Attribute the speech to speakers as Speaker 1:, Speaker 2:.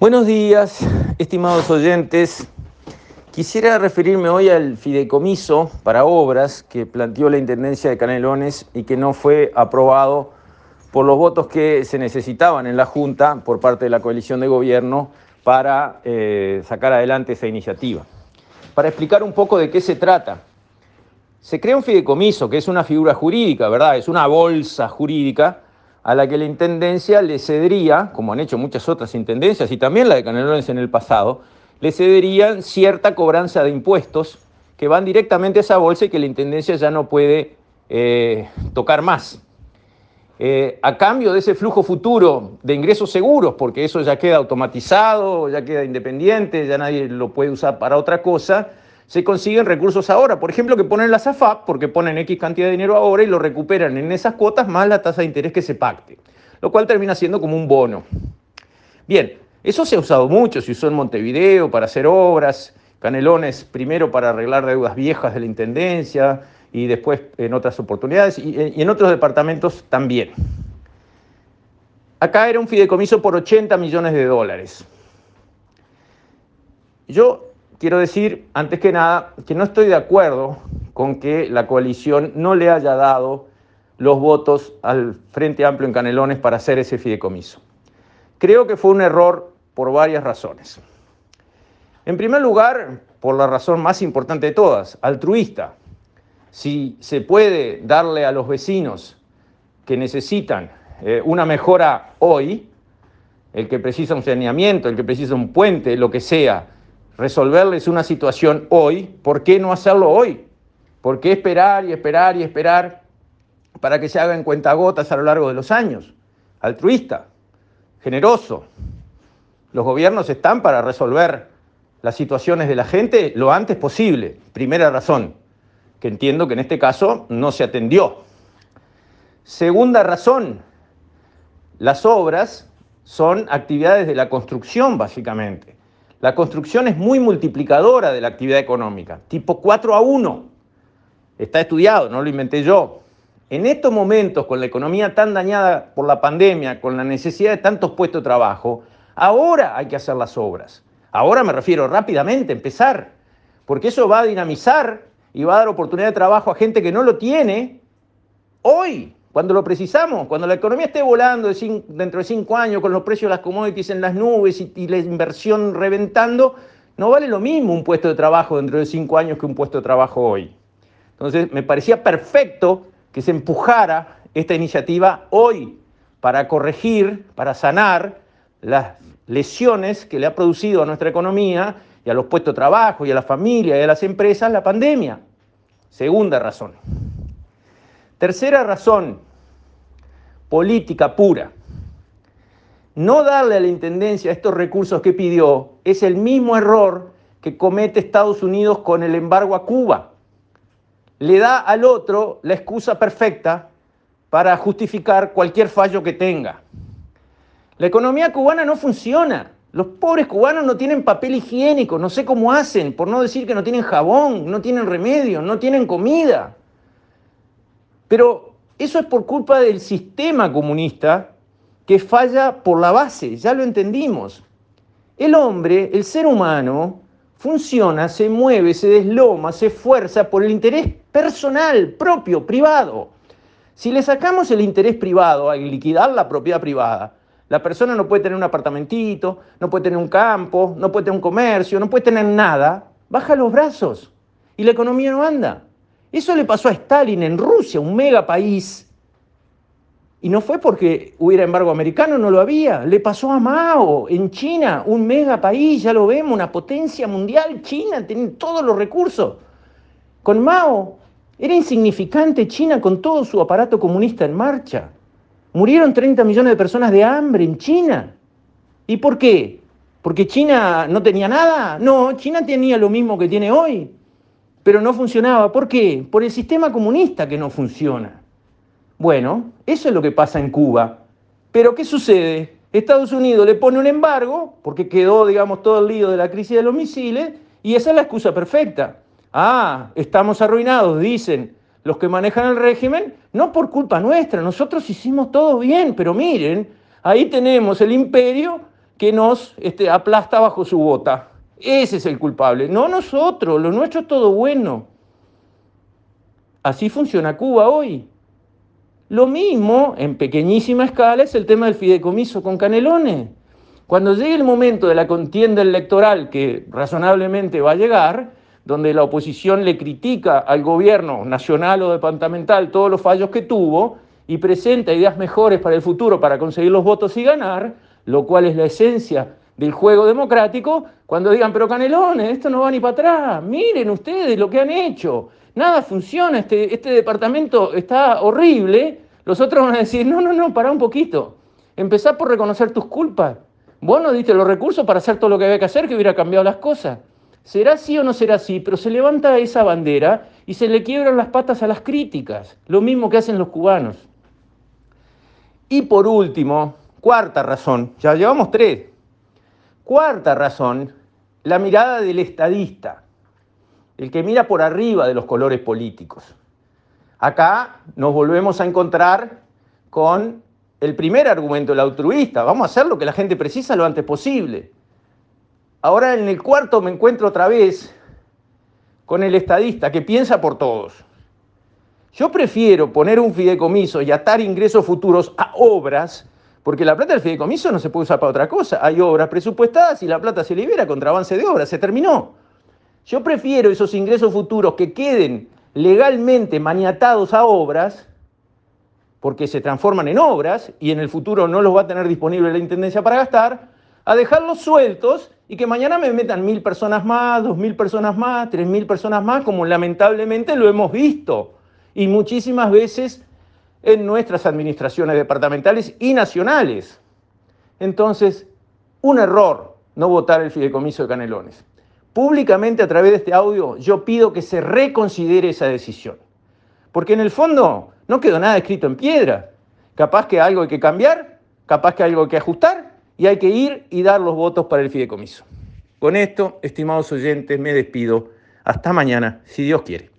Speaker 1: Buenos días, estimados oyentes. Quisiera referirme hoy al fideicomiso para obras que planteó la Intendencia de Canelones y que no fue aprobado por los votos que se necesitaban en la Junta por parte de la coalición de gobierno para eh, sacar adelante esa iniciativa. Para explicar un poco de qué se trata. Se crea un fideicomiso, que es una figura jurídica, ¿verdad? Es una bolsa jurídica a la que la Intendencia le cedería, como han hecho muchas otras Intendencias y también la de Canelones en el pasado, le cederían cierta cobranza de impuestos que van directamente a esa bolsa y que la Intendencia ya no puede eh, tocar más. Eh, a cambio de ese flujo futuro de ingresos seguros, porque eso ya queda automatizado, ya queda independiente, ya nadie lo puede usar para otra cosa, se consiguen recursos ahora. Por ejemplo, que ponen la SAFAP, porque ponen X cantidad de dinero ahora y lo recuperan en esas cuotas más la tasa de interés que se pacte, lo cual termina siendo como un bono. Bien, eso se ha usado mucho, se usó en Montevideo para hacer obras, Canelones primero para arreglar deudas viejas de la Intendencia y después en otras oportunidades y, en otros departamentos también. Acá era un fideicomiso por 80 millones de dólares. Yo quiero decir, antes que nada, que no estoy de acuerdo con que la coalición no le haya dado los votos al Frente Amplio en Canelones para hacer ese fideicomiso. Creo que fue un error por varias razones. En primer lugar, por la razón más importante de todas, altruista. Si se puede darle a los vecinos que necesitan eh, una mejora hoy, el que precisa un saneamiento, el que precisa un puente, lo que sea, resolverles una situación hoy, ¿por qué no hacerlo hoy? ¿Por qué esperar y esperar y esperar para que se hagan cuentagotas a lo largo de los años? Altruista, generoso. Los gobiernos están para resolver las situaciones de la gente lo antes posible. Primera razón, que entiendo que en este caso no se atendió. Segunda razón, las obras son actividades de la construcción, básicamente. La construcción es muy multiplicadora de la actividad económica, tipo 4 a 1. Está estudiado, no lo inventé yo. En estos momentos, con la economía tan dañada por la pandemia, con la necesidad de tantos puestos de trabajo, ahora hay que hacer las obras. Ahora me refiero rápidamente, empezar, porque eso va a dinamizar y va a dar oportunidad de trabajo a gente que no lo tiene hoy cuando lo precisamos, cuando la economía esté volando dentro de cinco años con los precios de las commodities en las nubes y, la inversión reventando, no vale lo mismo un puesto de trabajo dentro de cinco años que un puesto de trabajo hoy. Entonces, me parecía perfecto que se empujara esta iniciativa hoy para corregir, para sanar las lesiones que le ha producido a nuestra economía y a los puestos de trabajo y a la familia y a las empresas la pandemia. Segunda razón. Tercera razón, política pura. No darle a la Intendencia estos recursos que pidió es el mismo error que comete Estados Unidos con el embargo a Cuba. Le da al otro la excusa perfecta para justificar cualquier fallo que tenga. La economía cubana no funciona. Los pobres cubanos no tienen papel higiénico, no sé cómo hacen, por no decir que no tienen jabón, no tienen remedio, no tienen comida. Pero eso es por culpa del sistema comunista que falla por la base, ya lo entendimos. El hombre, el ser humano, funciona, se mueve, se desloma, se esfuerza por el interés personal, propio, privado. Si le sacamos el interés privado a liquidar la propiedad privada, la persona no puede tener un apartamentito, no puede tener un campo, no puede tener un comercio, no puede tener nada, baja los brazos y la economía no anda. Eso le pasó a Stalin en Rusia, un mega país. Y no fue porque hubiera embargo americano, no lo había. Le pasó a Mao en China, un mega país, ya lo vemos, una potencia mundial. China tiene todos los recursos. Con Mao era insignificante China con todo su aparato comunista en marcha. Murieron 30 millones de personas de hambre en China. ¿Y por qué? ¿Porque China no tenía nada? No, China tenía lo mismo que tiene hoy pero no funcionaba. ¿Por qué? Por el sistema comunista que no funciona. Bueno, eso es lo que pasa en Cuba. Pero ¿qué sucede? Estados Unidos le pone un embargo, porque quedó, digamos, todo el lío de la crisis de los misiles, y esa es la excusa perfecta. Ah, estamos arruinados, dicen los que manejan el régimen, no por culpa nuestra, nosotros hicimos todo bien, pero miren, ahí tenemos el imperio que nos este, aplasta bajo su bota. Ese es el culpable, no nosotros, lo nuestro es todo bueno. Así funciona Cuba hoy. Lo mismo, en pequeñísima escala, es el tema del fideicomiso con Canelones. Cuando llegue el momento de la contienda electoral, que razonablemente va a llegar, donde la oposición le critica al gobierno nacional o departamental todos los fallos que tuvo y presenta ideas mejores para el futuro para conseguir los votos y ganar, lo cual es la esencia del juego democrático, cuando digan, pero Canelones, esto no va ni para atrás, miren ustedes lo que han hecho, nada funciona, este, este departamento está horrible, los otros van a decir, no, no, no, para un poquito, empezá por reconocer tus culpas, vos no diste los recursos para hacer todo lo que había que hacer, que hubiera cambiado las cosas. ¿Será así o no será así? Pero se levanta esa bandera y se le quiebran las patas a las críticas, lo mismo que hacen los cubanos. Y por último, cuarta razón, ya llevamos tres. Cuarta razón, la mirada del estadista, el que mira por arriba de los colores políticos. Acá nos volvemos a encontrar con el primer argumento, el altruista. Vamos a hacer lo que la gente precisa lo antes posible. Ahora en el cuarto me encuentro otra vez con el estadista que piensa por todos. Yo prefiero poner un fideicomiso y atar ingresos futuros a obras, porque la plata del fideicomiso no se puede usar para otra cosa. Hay obras presupuestadas y la plata se libera contra avance de obras, se terminó. Yo prefiero esos ingresos futuros que queden legalmente maniatados a obras, porque se transforman en obras y en el futuro no los va a tener disponible la Intendencia para gastar, a dejarlos sueltos y que mañana me metan mil personas más, dos mil personas más, tres mil personas más, como lamentablemente lo hemos visto. Y muchísimas veces en nuestras administraciones departamentales y nacionales. Entonces, un error no votar el fideicomiso de Canelones. Públicamente a través de este audio yo pido que se reconsidere esa decisión. Porque en el fondo no quedó nada escrito en piedra. Capaz que algo hay que cambiar, capaz que algo hay que ajustar, y hay que ir y dar los votos para el fideicomiso. Con esto, estimados oyentes, me despido. Hasta mañana, si Dios quiere.